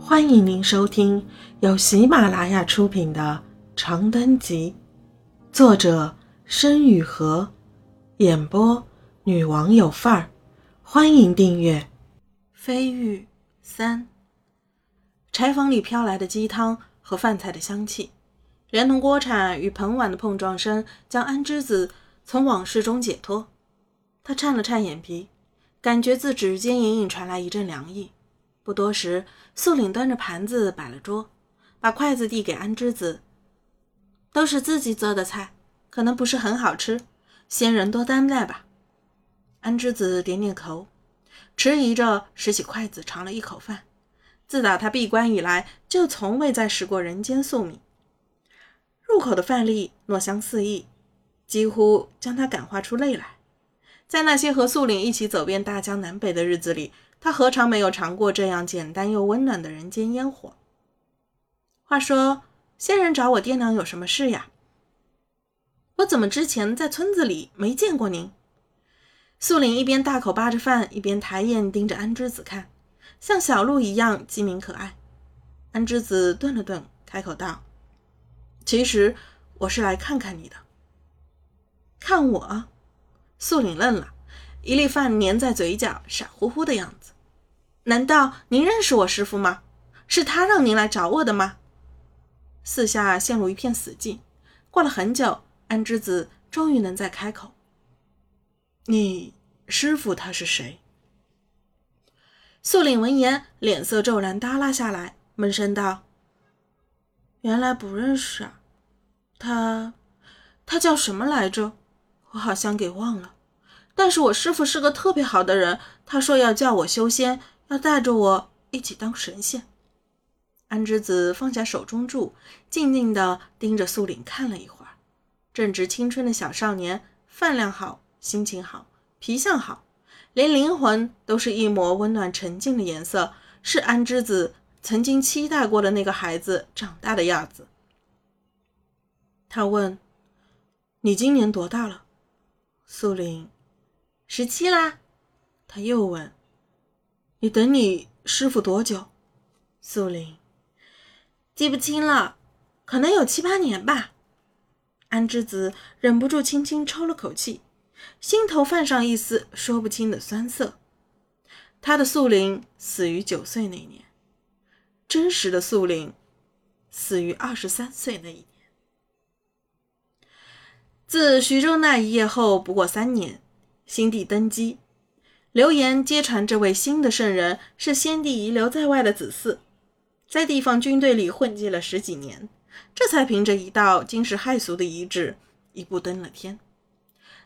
欢迎您收听由喜马拉雅出品的《长灯集》，作者申雨禾，演播女王有范儿。欢迎订阅《飞玉三》。柴房里飘来的鸡汤和饭菜的香气，连同锅铲与盆碗的碰撞声，将安之子从往事中解脱。他颤了颤眼皮，感觉自指尖隐隐传来一阵凉意。不多时，素岭端着盘子摆了桌，把筷子递给安之子。都是自己做的菜，可能不是很好吃，先人多担待吧。安之子点点头，迟疑着拾起筷子尝了一口饭。自打他闭关以来，就从未再食过人间素米。入口的饭粒糯香四溢，几乎将他感化出泪来。在那些和素岭一起走遍大江南北的日子里。他何尝没有尝过这样简单又温暖的人间烟火？话说，仙人找我爹娘有什么事呀？我怎么之前在村子里没见过您？素林一边大口扒着饭，一边抬眼盯着安之子看，像小鹿一样机敏可爱。安之子顿了顿，开口道：“其实我是来看看你的。”看我？素林愣了。一粒饭粘在嘴角，傻乎乎的样子。难道您认识我师傅吗？是他让您来找我的吗？四下陷入一片死寂。过了很久，安之子终于能再开口：“你师傅他是谁？”素领闻言，脸色骤然耷拉下来，闷声道：“原来不认识啊。他，他叫什么来着？我好像给忘了。”但是我师傅是个特别好的人，他说要叫我修仙，要带着我一起当神仙。安之子放下手中柱，静静地盯着素林看了一会儿。正值青春的小少年，饭量好，心情好，皮相好，连灵魂都是一抹温暖沉静的颜色，是安之子曾经期待过的那个孩子长大的样子。他问：“你今年多大了？”素林。十七啦，他又问：“你等你师傅多久？”素林记不清了，可能有七八年吧。安之子忍不住轻轻抽了口气，心头泛上一丝说不清的酸涩。他的素林死于九岁那年，真实的素林死于二十三岁那一年。自徐州那一夜后，不过三年。新帝登基，流言揭传，这位新的圣人是先帝遗留在外的子嗣，在地方军队里混迹了十几年，这才凭着一道惊世骇俗的遗旨，一步登了天。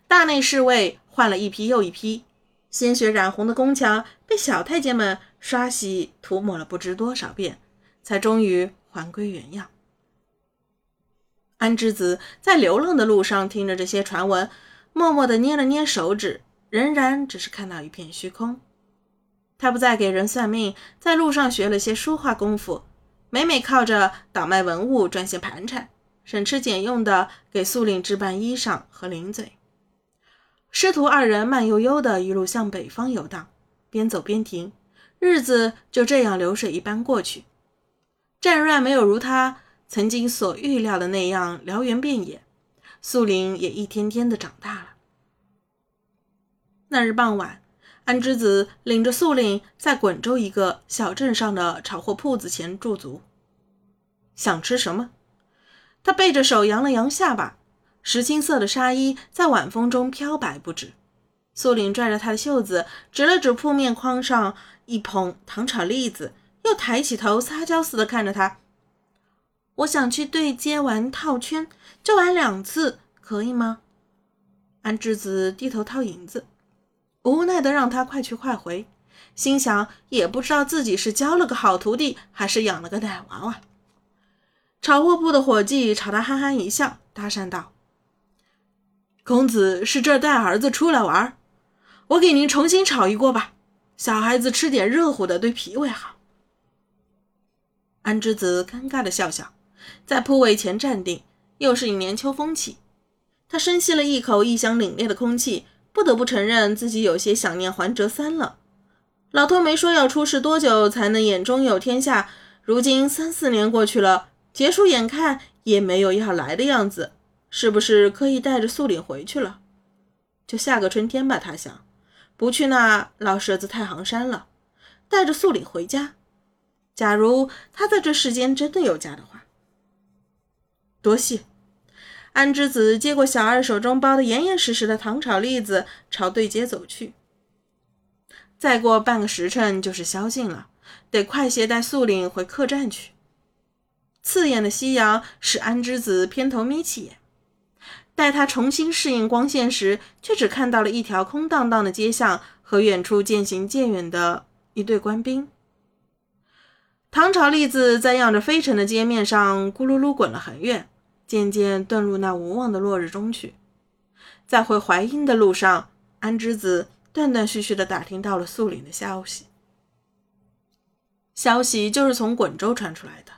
大内侍卫换了一批又一批，鲜血染红的宫墙被小太监们刷洗涂抹了不知多少遍，才终于还归原样。安之子在流浪的路上听着这些传闻。默默地捏了捏手指，仍然只是看到一片虚空。他不再给人算命，在路上学了些书画功夫，每每靠着倒卖文物赚些盘缠，省吃俭用的给素令置办衣裳和零嘴。师徒二人慢悠悠的一路向北方游荡，边走边停，日子就这样流水一般过去。战乱没有如他曾经所预料的那样燎原遍野。素林也一天天的长大了。那日傍晚，安之子领着素林在滚州一个小镇上的炒货铺子前驻足。想吃什么？他背着手扬了扬下巴，石青色的纱衣在晚风中飘摆不止。素林拽着他的袖子，指了指铺面框上一捧糖炒栗子，又抬起头撒娇似的看着他。我想去对街玩套圈，就玩两次，可以吗？安之子低头掏银子，无奈的让他快去快回，心想也不知道自己是教了个好徒弟，还是养了个奶娃娃。炒货铺的伙计朝他憨憨一笑，搭讪道：“公子是这带儿子出来玩，我给您重新炒一锅吧，小孩子吃点热乎的对脾胃好。”安之子尴尬的笑笑。在铺位前站定，又是一年秋风起，他深吸了一口异香凛冽的空气，不得不承认自己有些想念环折三了。老头没说要出世多久才能眼中有天下，如今三四年过去了，结束眼看也没有要来的样子，是不是可以带着素岭回去了？就下个春天吧，他想，不去那老舍子太行山了，带着素岭回家。假如他在这世间真的有家的话，多谢。安之子接过小二手中包的严严实实的糖炒栗子，朝对街走去。再过半个时辰就是宵禁了，得快些带素岭回客栈去。刺眼的夕阳使安之子偏头眯起眼，待他重新适应光线时，却只看到了一条空荡荡的街巷和远处渐行渐远的一队官兵。糖炒栗子在漾着飞尘的街面上咕噜噜滚了很远。渐渐遁入那无望的落日中去。在回淮阴的路上，安之子断断续续地打听到了素岭的消息。消息就是从滚州传出来的。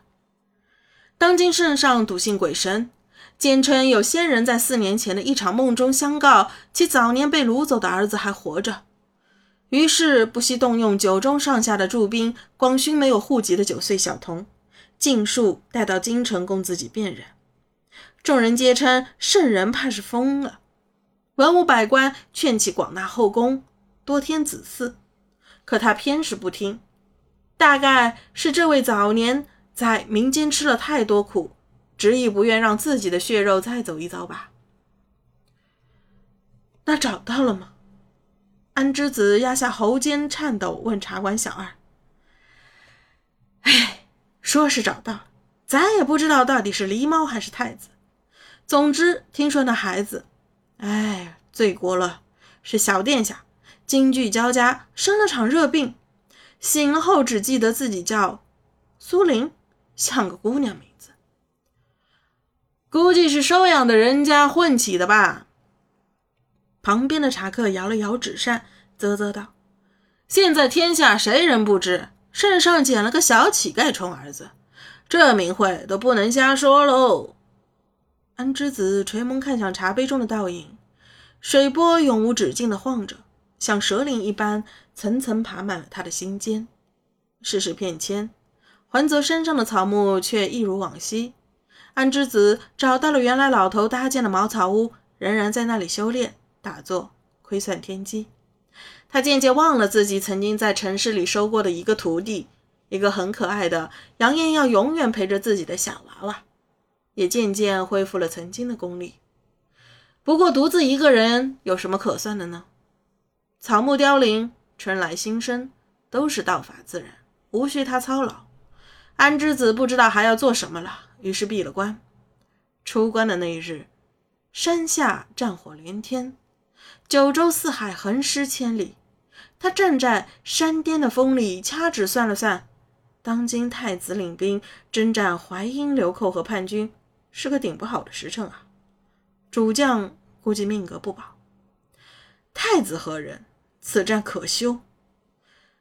当今圣上笃信鬼神，坚称有仙人在四年前的一场梦中相告，其早年被掳走的儿子还活着。于是不惜动用九州上下的驻兵，广寻没有户籍的九岁小童，尽数带到京城供自己辨认。众人皆称圣人怕是疯了，文武百官劝其广纳后宫，多添子嗣，可他偏是不听。大概是这位早年在民间吃了太多苦，执意不愿让自己的血肉再走一遭吧。那找到了吗？安之子压下喉间颤抖，问茶馆小二：“哎，说是找到，咱也不知道到底是狸猫还是太子。”总之，听说那孩子，哎，罪过了，是小殿下惊惧交加，生了场热病，醒了后只记得自己叫苏玲，像个姑娘名字，估计是收养的人家混起的吧。旁边的茶客摇了摇纸扇，啧啧道：“现在天下谁人不知，圣上捡了个小乞丐充儿子，这名讳都不能瞎说喽。”安之子垂眸看向茶杯中的倒影，水波永无止境地晃着，像蛇鳞一般层层爬满了他的心间。世事变迁，环泽山上的草木却一如往昔。安之子找到了原来老头搭建的茅草屋，仍然在那里修炼打坐，窥算天机。他渐渐忘了自己曾经在城市里收过的一个徒弟，一个很可爱的、扬言要永远陪着自己的小娃娃。也渐渐恢复了曾经的功力。不过，独自一个人有什么可算的呢？草木凋零，春来新生，都是道法自然，无需他操劳。安之子不知道还要做什么了，于是闭了关。出关的那一日，山下战火连天，九州四海横尸千里。他站在山巅的风里，掐指算了算，当今太子领兵征战淮阴流寇和叛军。是个顶不好的时辰啊！主将估计命格不保。太子何人？此战可休。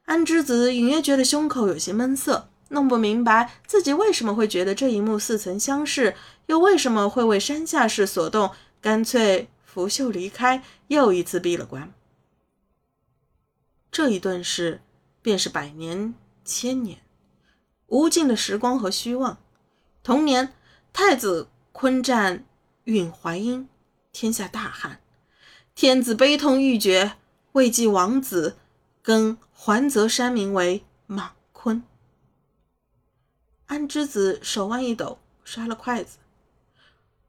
安之子隐约觉得胸口有些闷涩，弄不明白自己为什么会觉得这一幕似曾相识，又为什么会为山下氏所动，干脆拂袖离开，又一次闭了关。这一顿事，便是百年、千年，无尽的时光和虚妄。同年。太子昆战允淮阴，天下大旱，天子悲痛欲绝，为继王子，更还泽山名为莽坤。安之子手腕一抖，摔了筷子。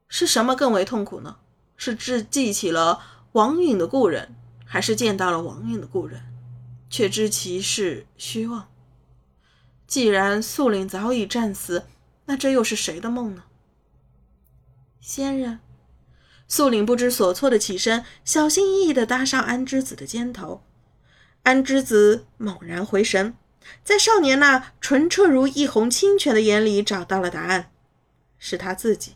是什么更为痛苦呢？是记记起了王允的故人，还是见到了王允的故人，却知其是虚妄？既然素林早已战死，那这又是谁的梦呢？仙人，素岭不知所措的起身，小心翼翼地搭上安之子的肩头。安之子猛然回神，在少年那纯澈如一泓清泉的眼里找到了答案：是他自己，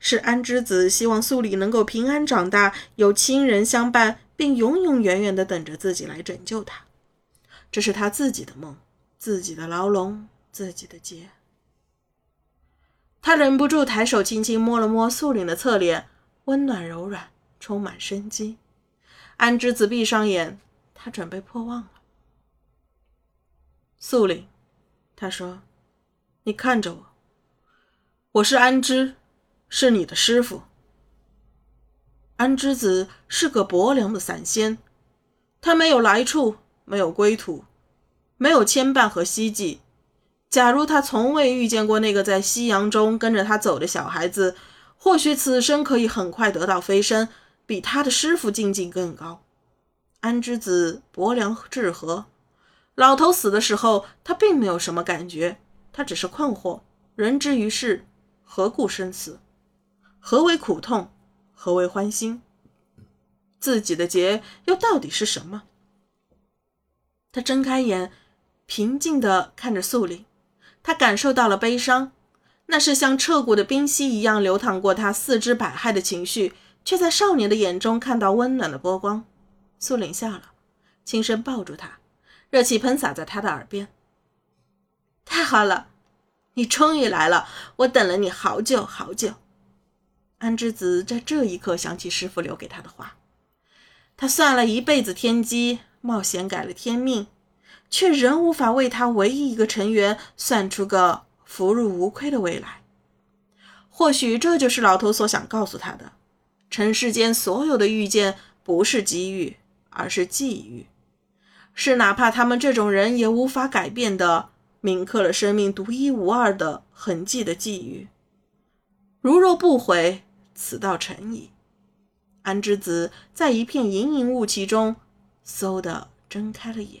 是安之子希望素里能够平安长大，有亲人相伴，并永永远远地等着自己来拯救他。这是他自己的梦，自己的牢笼，自己的劫。他忍不住抬手轻轻摸了摸素岭的侧脸，温暖柔软，充满生机。安之子闭上眼，他准备破望了。素领，他说：“你看着我，我是安之，是你的师傅。”安之子是个薄凉的散仙，他没有来处，没有归途，没有牵绊和希冀。假如他从未遇见过那个在夕阳中跟着他走的小孩子，或许此生可以很快得到飞升，比他的师傅境界更高。安之子薄凉至和，老头死的时候，他并没有什么感觉，他只是困惑：人之于世，何故生死？何为苦痛？何为欢心？自己的劫又到底是什么？他睁开眼，平静地看着素林。他感受到了悲伤，那是像彻骨的冰溪一样流淌过他四肢百骸的情绪，却在少年的眼中看到温暖的波光。素林笑了，轻声抱住他，热气喷洒在他的耳边。太好了，你终于来了，我等了你好久好久。安之子在这一刻想起师傅留给他的话，他算了一辈子天机，冒险改了天命，却仍无法为他唯一一个成员算出个福禄无亏的未来。或许这就是老头所想告诉他的：尘世间所有的遇见，不是机遇，而是际遇，是哪怕他们这种人也无法改变的，铭刻了生命独一无二的痕迹的际遇。如若不悔。此道成矣。安之子在一片隐隐雾气中，嗖的睁开了眼。